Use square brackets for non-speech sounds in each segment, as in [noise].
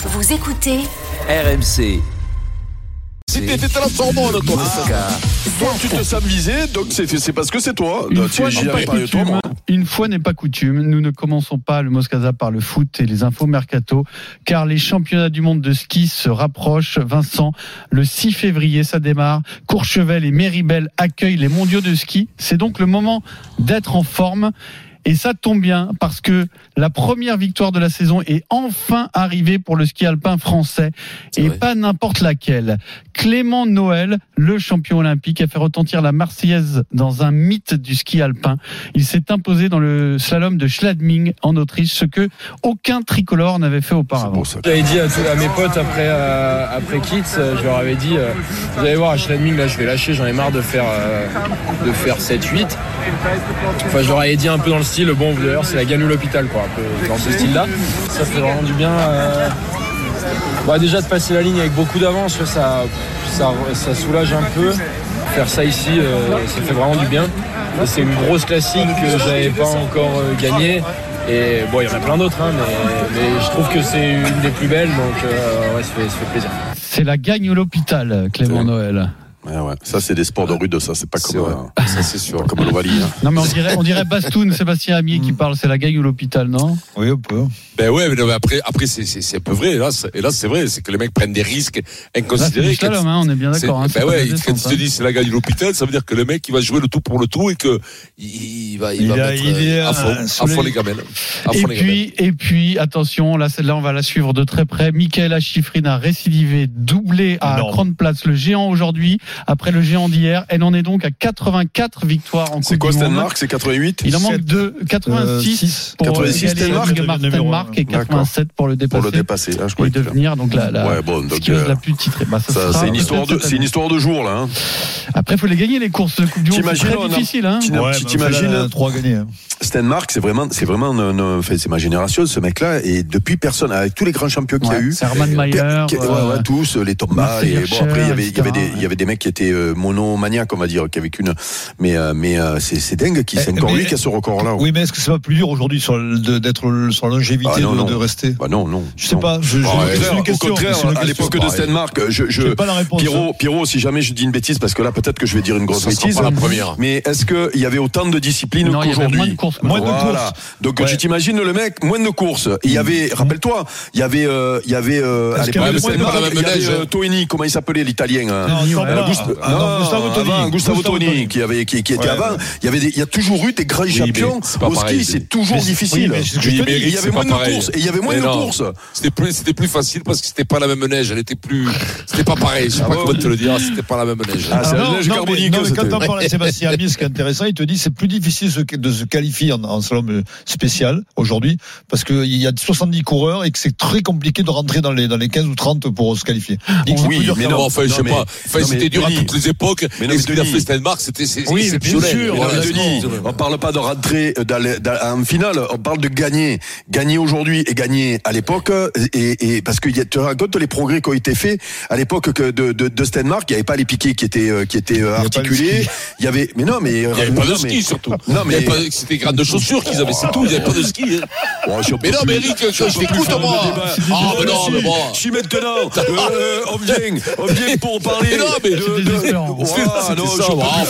Vous écoutez RMC. Si t'étais la Sorbonne, toi, toi, tu te sens visé, donc c'est c'est parce que c'est toi. Une Donc, fois j'y n'est pas avais pas eu toi, coutume, moi. une fois n'est pas coutume, nous ne commençons pas le Moscaza par le foot et les infos mercato, car les championnats du monde de ski se rapprochent. Vincent, le 6 février, ça démarre. Courchevel et Méribel accueillent les mondiaux de ski. C'est donc le moment d'être en forme. Et ça tombe bien parce que la première victoire de la saison est enfin arrivée pour le ski alpin français et pas n'importe laquelle. Clément Noël, le champion olympique, a fait retentir la Marseillaise dans un mythe du ski alpin. Il s'est imposé dans le slalom de Schladming en Autriche, ce que aucun tricolore n'avait fait auparavant. J'avais dit à, tous- à mes potes après, euh, après je leur avais dit, euh, vous allez voir, à Schladming, là, je vais lâcher, j'en ai marre de faire, euh, de faire 7-8. Enfin, je leur avais dit un peu dans le style, bon, d'ailleurs, c'est la gagne ou l'hôpital, quoi, un peu dans ce style-là. Ça fait vraiment du bien. euh, bah, déjà, de passer la ligne avec beaucoup d'avance, ça, ça, ça soulage un peu. Faire ça ici, euh, ça fait vraiment du bien. C'est une grosse classique que j'avais pas encore euh, gagnée. Et bon, il y en a plein d'autres, hein, mais, mais je trouve que c'est une des plus belles, donc euh, ouais, ça, fait, ça fait plaisir. C'est la gagne ou l'hôpital, Clément Noël. Ouais, ouais. Ça, c'est des sports de rude, ça, c'est pas comme, euh, Ça, c'est sûr. comme l'Ovalie. hein. Non mais on dirait, on dirait Bastoun, Sébastien Amier qui parle, c'est la gagne ou l'hôpital, non? Oui, on peut. Ben ouais, mais non, mais après, après c'est, c'est, c'est un peu vrai. Là, c'est- et là, c'est vrai, c'est que les mecs prennent des risques Là, c'est inconsidérés. du slalom, hein, on est bien C'est- d'accord. hein, c'est ben ouais, quand ils te hein. disent c'est la gagne de l'hôpital, ça veut dire que le mec il va jouer le tout pour le tout et que il, il va, il, Il va a- mettre il est, euh, à fond, euh, à fond les- les gamelles. À Et fond les gamelles. puis, et puis, attention, là, celle-là, on va la suivre de très près. Michael Schifrin a récidivé, doublé à grande place le géant aujourd'hui, après le géant d'hier. Elle en est donc à 84 victoires en C'est Coupe quoi du Monde. Stenmark C'est 88 Il en manque Sept. deux, 86 six. pour 86 égaliser Stenmark, et D'accord. 87 pour le pour dépasser. le dépasser. Ah, je et croyais que- devenir donc la, la Ouais, bon, donc, euh, la plus titrée. Bah, ça c'est une histoire de, c'est une histoire de jour, là. hein. Après, il faut les gagner les courses de Coupe du Monde. C'est T'imagines, très difficile, hein. T'imagines, trois gagnés. hein. Stenmark, c'est vraiment, c'est vraiment, c'est ma génération, ce mec-là, et depuis personne, avec tous les grands champions qu'il y a eu. c'est Hermann Mayer. Per- ouais, euh, tous, les Thomas, et bon, après, il y avait, des, etc., il y avait des mecs qui étaient euh, monomaniaques, on va dire, qui avaient qu'une, mais, euh, mais, euh, c'est, c'est dingue, qui, c'est Eh, encore mais- lui qui a ce record-là. Oui, mais est-ce que c'est pas plus dur aujourd'hui sur le- de- d'être le- sur la longévité Ah, non, de, non. de rester Bah non, non. Je sais non. pas. Je, je- Au c'est contraire, une au question. contraire, c'est une à l'époque de Pareil. Stenmark, je, je, J'ai pas la réponse. Pierrot, Pierrot, si jamais je dis une bêtise, parce que là, peut-être que je vais dire une grosse Ça sera bêtise. pas la première. Mais est-ce qu'il y avait autant de disciplines avait qu'aujourd'hui moins de courses. Moins de Voilà. courses. Donc Ouais. tu t'imagines le mec, moins de courses. Il y avait, rappelle-toi, il y avait, euh, il y avait euh, à l'époque avait de Stenmark, il y avait euh, hein. Toini, comment il s'appelait l'italien Ah, non, Gustavo Toni. avant, Gustavo Gustavo Toni, Toni. qui avait, qui, qui était Ouais, avant. Il y avait, des- il y a toujours eu des grands champions pas au pareil, ski. c'est- toujours difficile. oui, je Oui, te dis, il y avait pas moins de pareil. courses et il y avait moins Mais de non. courses. C'était plus, c'était plus facile parce que c'était pas la même neige. Elle était plus, c'était pas pareil. Je sais pas ouais. comment te le dire. C'était pas la même neige. Ah, c'est la neige carbonique, quand on parle à Sébastien Ami, ce qui est intéressant, il te dit c'est plus difficile de se- qualifier en, slalom spécial aujourd'hui parce qu'il y a 70 coureurs et que c'est très compliqué de rentrer dans les, dans les 15 ou 30 pour se qualifier. Oui, mais. Non, enfin, je sais pas. Enfin, c'était mais dur à Denis- toutes les époques. Mais non, Et ce qu'il a fait Stenmark, c'était c'est Oui, exceptionnel. on parle pas de rentrer dans- en finale, on parle de gagner. Gagner aujourd'hui et gagner à l'époque, et, et parce que y a- tu racontes les progrès qui ont été faits à l'époque que de, de, de Stenmark, il n'y avait pas les piquets qui étaient, euh, qui étaient euh, articulés. Il y avait, mais non, mais Il n'y avait pas de ski surtout. Non, mais C'était des grandes chaussures qu'ils avaient, c'est tout. Il n'y avait pas de ski. hein. Je Mais non, mais Eric, je je t'écoute, moi. Ah, Oh, mais non, mais bon. Si maintenant, [laughs] euh, on vient, on vient pour parler. Mais non, mais c'est désespérant. [laughs] Non, je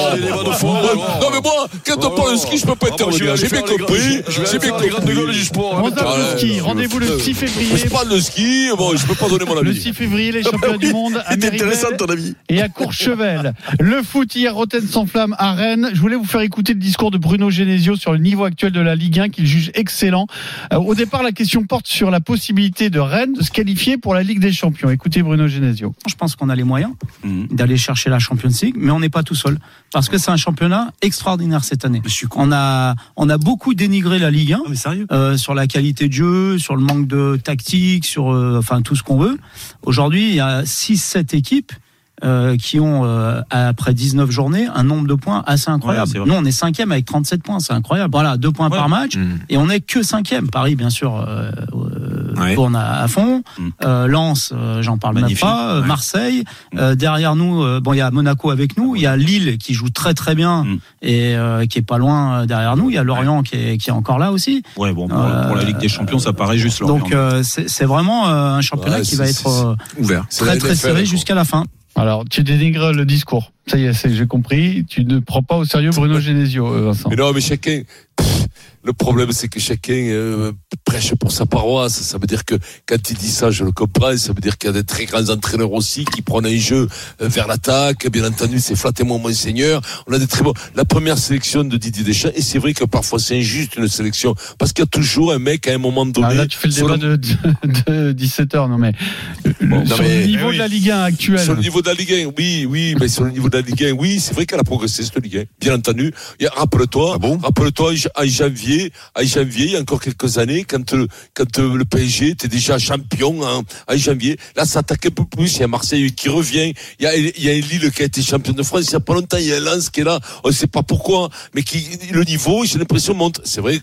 Ah, mais moi, quand on parle de ski, je peux pas Ah, je intervenir. J'ai bien compris. Je J'ai bien compris. du sport. le. Rendez-vous le 6 Je février. parle de ski, bon, je peux pas donner mon Le avis. 6 février, les championnats du monde à C'est intéressant ton avis. et à Courchevel. Le foot hier, Rotten sans flamme à Rennes. Je voulais vous faire écouter le discours de Bruno Genesio sur le niveau actuel de la Ligue 1 qu'il juge excellent. Euh, au départ, la question porte sur la possibilité de Rennes de se qualifier pour la Ligue des Champions. Écoutez Bruno Genesio. Je pense qu'on a les moyens Mhm. d'aller chercher la Champions League, mais on n'est pas tout seul parce que c'est un championnat extraordinaire cette année. On a on a beaucoup dénigré la Ligue 1 mais sérieux euh, sur la qualité de jeu, sur le manque de tactique, sur euh, enfin tout ce qu'on veut. Aujourd'hui, il y a 6 7 équipes euh, qui ont euh, après 19 journées un nombre de points assez incroyable. Ouais. Nous on est cinquième avec 37 points, c'est incroyable. Voilà, deux points Ouais. par match Mm. et on est que cinquième. Paris bien sûr euh, euh, Ouais. tourne à, à fond. Mm. Euh, Lens, euh, j'en parle Magnifique. même pas. Euh, Ouais. Marseille, Mm. euh, derrière nous, euh, bon il y a Monaco avec nous, il y a Lille qui joue très très bien Mm. et euh, qui est pas loin derrière nous. Il y a Lorient qui est qui est encore là aussi. Ouais, bon, pour, Euh, pour la Ligue des Champions, ça paraît juste. Lorient. Donc euh, c'est c'est vraiment euh, un championnat Ouais, qui va être euh, Ouvert. Très très serré jusqu'à la fin. Alors, tu dénigres le discours. Ça y est, j'ai compris. Tu ne prends pas au sérieux Bruno [laughs] Genesio, euh, Vincent. Mais non, mais chacun. Le problème, c'est que chacun euh, prêche pour sa paroisse. Ça veut dire que quand il dit ça, je le comprends. Ça veut dire qu'il y a des très grands entraîneurs aussi qui prennent un jeu euh, vers l'attaque. Bien entendu, c'est flattez-moi mon seigneur. On a des très bons. La première sélection de Didier Deschamps, et c'est vrai que parfois c'est injuste une sélection parce qu'il y a toujours un mec à un moment donné. Ah, là, tu fais le débat de, de, 17h. Non, mais, sur mais- le niveau mais oui. de la Ligue 1 actuelle. Sur le niveau de la Ligue 1, oui, oui, mais sur le niveau de la Ligue 1, oui, c'est vrai qu'elle a progressé cette Ligue 1, bien entendu. Rappelle-toi, Ah bon? rappelle-toi en janvier, en janvier, il y a encore quelques années, quand le, quand euh, le PSG était déjà champion en, en janvier, là, ça attaque un peu plus. Il y a Marseille qui revient. Il y a, il y a Lille qui a été champion de France il y a pas longtemps. Il y a Lens qui est là. On ne sait pas pourquoi, mais qui, le niveau, j'ai l'impression monte. C'est vrai,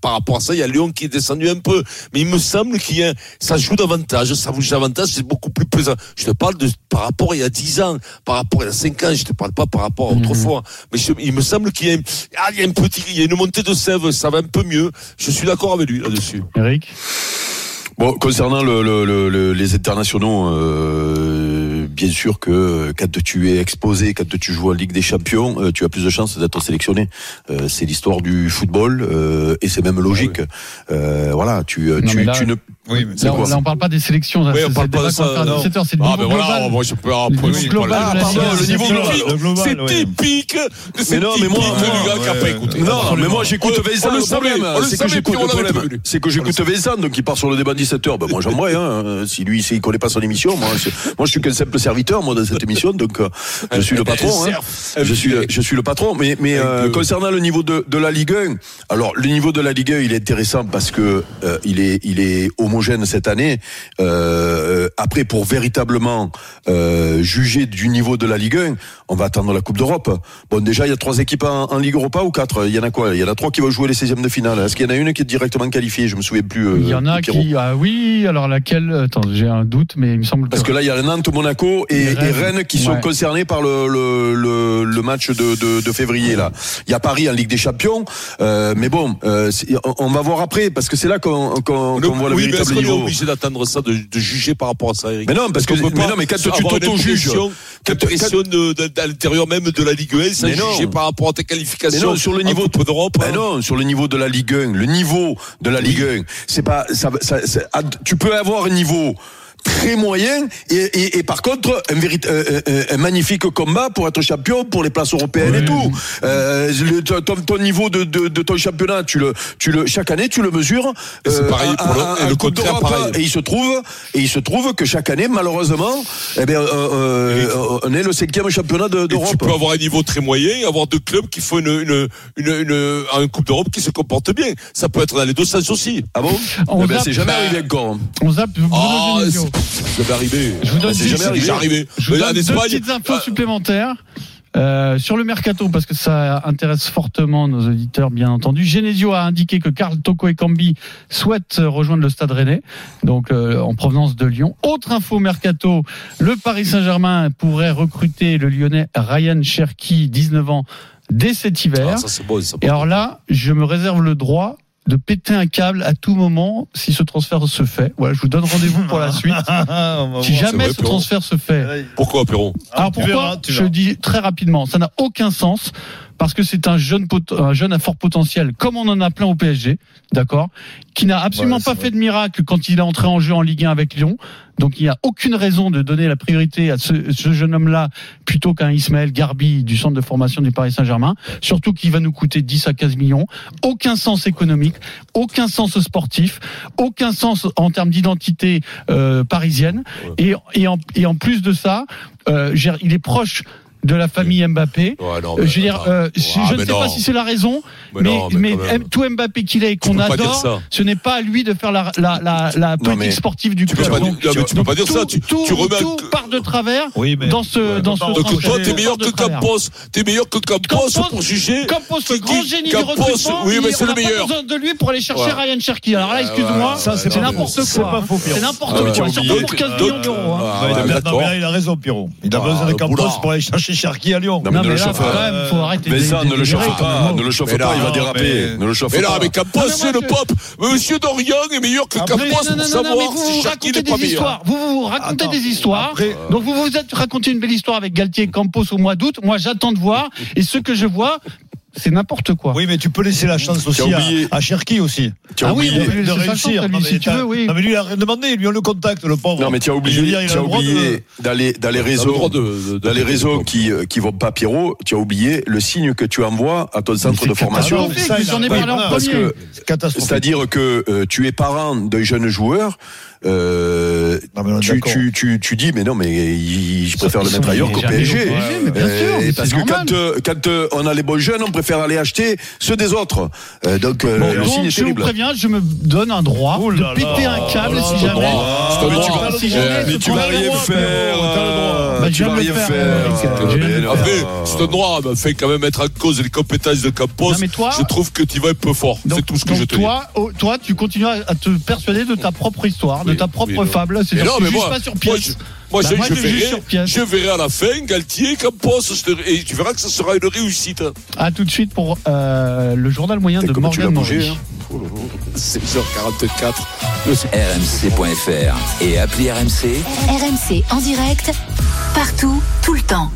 par rapport à ça, il y a Lyon qui est descendu un peu. Mais il me semble qu'il y a, ça joue davantage. Ça joue davantage. C'est beaucoup plus plaisant. Je te parle de, par rapport à il y a 10 ans, par rapport à il y a 5 ans. Je te parle pas par rapport à Mhm. autrefois. Mais je- il me semble qu'il y a, ah, il y a un petit, il y a une montée de sève. Ça va un peu mieux. Je suis d'accord avec lui là-dessus. Eric? Bon, concernant le, le- le- le- les internationaux, euh, bien sûr que euh, quand tu es exposé, quand tu joues en Ligue des Champions, euh, tu as plus de chances d'être sélectionné. Euh, c'est l'histoire du football euh, et c'est même logique. Euh, voilà, tu, Non, tu, là- tu ne. Oui, mais C'est là, on, là, on parle pas des sélections. Oui, c'est- on parle c'est le pas de ça, qu'on va faire à non. 17h. C'est le Ah, niveau ben voilà, moi je peux Le après, niveau global de Ah, pardon, Ligue 1. le niveau C'est global. Le C'est typique de ce Mais non, mais moi, typique moi, du gars qui a pas ouais. écouté. Non, mais moi j'écoute On le- le Le problème, le c'est que j'écoute le c'est que j'écoute Vincent, donc il part sur le débat 17h. Ben moi j'aimerais, hein, si lui s'il connaît pas son émission, moi, c'est- moi je suis qu'un simple serviteur moi de cette émission, donc euh, je suis le patron. hein. Je suis, le- je suis le patron, mais, mais euh, concernant le niveau de, de la Ligue 1, alors le niveau de la Ligue 1, il est intéressant parce que euh, il est il est homogène cette année. Euh, après, pour véritablement euh, juger du niveau de la Ligue 1, on va attendre la Coupe d'Europe. Bon, déjà, il y a trois équipes en, en Ligue Europa ou quatre? Il y en a quoi? Il y en a trois qui vont jouer les 16e de finale. Est-ce qu'il y en a une qui est directement qualifiée? Je me souviens plus. euh, Il y en a qui. Ah oui, alors laquelle? Attends, j'ai un doute, mais il me semble Parce que là, il y a Nantes, Monaco et, Et et Rennes. Qui sont Ouais. concernés par le, le, le, le match de, de, de février. Là, il y a Paris en Ligue des Champions, euh, mais bon, euh, on, on va voir après parce que c'est là qu'on voit le oui, véritable qu'on est niveau. obligé d'attendre ça, de, de juger par rapport à ça, Eric Mais non, parce que Est-ce qu'on peut mais non, mais quand tu t'auto-juges, quand- de, de, à l'intérieur même de la Ligue 1, sans Mais non. juger par rapport à tes qualifications non, sur le niveau Coupe d'Europe. Hein. non, sur le niveau de la Ligue 1, le niveau de la Ligue 1, c'est pas ça, ça- ça- ah, tu peux avoir un niveau très moyen et, et, et par contre un, vérit- euh, euh, un magnifique combat pour être champion pour les places européennes et tout. Euh, le- ton, ton niveau de, de, de ton championnat tu le tu le chaque année tu le mesures c'est euh, pareil pour le- à- et le Coupe contraire, d'Europe, pareil. et il se trouve et il se trouve que chaque année malheureusement eh bien, euh, euh, on est le cinquième championnat de- Et tu d'Europe. peux avoir un niveau très moyen et avoir deux clubs qui font une, une, une, une, une Coupe d'Europe qui se comportent bien. Ça peut être dans les deux sens aussi. ah bon? On Eh ben, c'est jamais arrivé encore. On zappe Ah, jamais arrivé. Je vous donne Bah, c'est dix- jamais C'est arrivé. déjà arrivé. Je vous Mais donne en deux Espagne, petites infos ah, supplémentaires. Euh, sur le mercato, parce que ça intéresse fortement nos auditeurs, bien entendu. Genesio a indiqué que Karl Toko Ekambi souhaite rejoindre le Stade Rennais, donc euh, en provenance de Lyon. Autre info mercato, le Paris Saint-Germain pourrait recruter le Lyonnais Ryan Cherki, 19 ans, dès cet hiver. ah, ça ça. Et alors là, je me réserve le droit de péter un câble à tout moment si ce transfert se fait. Voilà, je vous donne rendez-vous pour la suite. [laughs] Si jamais vrai, ce transfert se fait, Pourquoi, Perron alors pourquoi verras, Je dis très rapidement, ça n'a aucun sens parce que c'est un jeune pot- un jeune à fort potentiel, comme on en a plein au PSG, d'accord, qui n'a absolument Ouais, pas vrai. fait de miracle quand il est entré en jeu en Ligue 1 avec Lyon. Donc il n'y a aucune raison de donner la priorité à ce, ce jeune homme-là plutôt qu'à Ismaël Garbi du centre de formation du Paris Saint-Germain. Surtout qu'il va nous coûter 10 à 15 millions. Aucun sens économique, aucun sens sportif, aucun sens en termes d'identité euh, parisienne. Et, et, en, et en plus de ça, euh, il est proche de la famille Mbappé. Ouais, non, Euh, mais je veux dire, euh, je, Ah, je ne sais non. pas si c'est la raison, Mais mais, non, mais mais quand même. M- tout Mbappé qu'il est et Tu qu'on adore, ce n'est pas à lui de faire la, la, la, la politique sportive du Tu peux club. Donc, mais tu peux pas dire tout, ça. Tu- tout, tu remets un- tout part de travers Oui, mais dans ce, dans ce Donc, toi, t'es meilleur que. Campos. T'es meilleur que Campos pour juger. Campos, le grand génie du recrutement, oui, mais c'est on le meilleur. besoin de lui pour aller chercher Ouais. Ryan Cherky. Alors là, Ouais, excuse-moi, ouais, ça, c'est n'importe quoi. C'est n'importe tu quoi, surtout pour que- 15 millions d'euros. hein. ah, Ouais, il a- ouais, raison, Pierrot. Il a besoin de Campos pour aller chercher Cherki à Lyon. Non, mais Non, ne mais le là, chauffe quand pas. même, faut arrêter de- ne le chauffe pas, ne le chauffe pas, il va déraper. mais- Ne le chauffe Mais pas. là, mais Campos, Non, mais moi, c'est le pop. Monsieur Dorian est meilleur que Après, Campos Non, pour savoir vous si racontez n'est pas des meilleur. histoires. Vous vous racontez des histoires. après- Donc vous vous êtes raconté une belle histoire avec Galtier Campos au mois d'août. Moi, j'attends de voir. Et ce que je vois, c'est n'importe quoi. Oui, mais tu peux laisser la chance aussi à, à Cherki aussi. Tu as Ah oui, de réussir. chance, lui, Non, mais si tu veux, oui. Non, mais lui, il a rien demandé. Lui, on le contacte, le pauvre. Non, mais tu as oublié, dire, il a de- oublié dans les, dans les T'as le réseaux, droit de- de- dans les réseaux qui, euh, qui vont pas Pierrot, tu as oublié le signe que tu envoies à ton centre de formation. c'est-à-dire que euh, tu es parent d'un jeune joueur, euh, Non, tu, tu, tu, tu dis, mais non, mais il- je préfère le mettre ailleurs qu'au PSG. Euh, parce que quand, quand on a les bons jeunes, on préfère aller acheter ceux des autres. Euh, donc euh, Bon, le donc, signe est je vous terrible. préviens, je me donne un droit Oh de péter un câble si jamais. mais tu vas, Si jamais mais ce tu vas problème- rien faire. Euh, Bah, tu vas rien faire. Après, c'est un droit, mais fait quand même mettre en cause les compétences de Campos. Non, mais toi- je trouve que tu vas un peu fort. C'est tout ce que je te dis. toi, oh, toi, tu continues à, te persuader de ta propre histoire, de ta propre fable. Mais C'est-à-dire que tu pas sur pièce. Moi, Bah, je, moi, je verrai, sur pièce. je verrai à la fin Galtier, Campos, je te- et tu verras que ce sera une réussite. À tout de suite pour euh, le journal moyen de comme tu l'as Morgan Morgan. hein. 16h44. rmc.fr et appli RMC. RMC en direct, partout, tout le temps.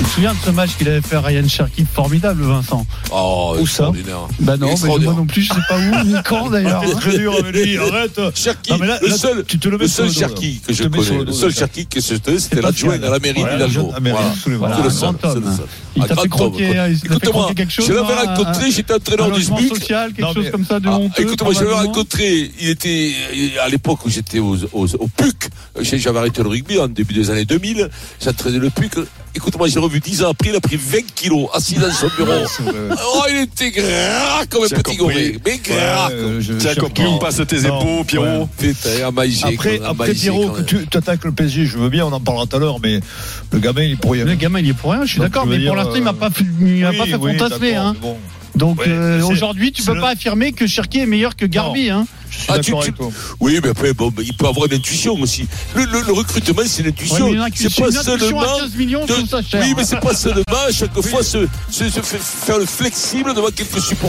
Je me souviens de ce match qu'il avait fait à Ryan Cherky, formidable, Vincent. Oh, Où ça. Bah non, mais moi non plus, je sais pas où, ni [laughs] quand d'ailleurs. Très dur avec lui, arrête. Cherki, le seul, tu te le mets le seul Cherki que je Tu te connais, le seul. Cherki que je connais, c'était l'adjoint à la mairie Voilà, d'Hidalgo. la mairie, Voilà. absolument. Voilà, C'est le seul. Il Un t'a fait croquer, Écoute-moi, croquer quelque chose. je l'avais rencontré, j'étais entraîneur du SMUC. social, quelque Non, chose comme ça de Ah, honteux. écoute-moi, je l'avais rencontré, il était, à l'époque où j'étais au, PUC, j'avais arrêté le rugby en début des années 2000, j'entraînais le PUC, écoute-moi, j'ai revu 10 ans après, il a pris 20 kilos, assis dans son bureau. Oh, il était gras comme un petit goré, mais gras. Ouais, euh, Tiens, Cherki. compris, passe tes épaules, Pierrot. Après, après Pierrot, que tu attaques le PSG, je veux bien, on en parlera tout à l'heure, mais le gamin, il est pour rien. Le gamin, il est pour rien, je suis d'accord, mais pour l'instant, il m'a euh, pas fait, il m'a Oui, pas fait oui, fantasmer. Hein. Donc Ouais, euh, aujourd'hui, tu peux le- pas affirmer que Cherki est meilleur que Garbi. Hein. Je suis Ah, tu- d'accord tu- avec toi. Oui, mais après, bon, il peut avoir une intuition aussi. Le, le, le recrutement, c'est Ouais, l'intuition. une c'est pas seulement. à 15 millions, de- cher. Oui, mais c'est pas [laughs] seulement à chaque fois se, se, se faire faire le flexible devant quelques supporters.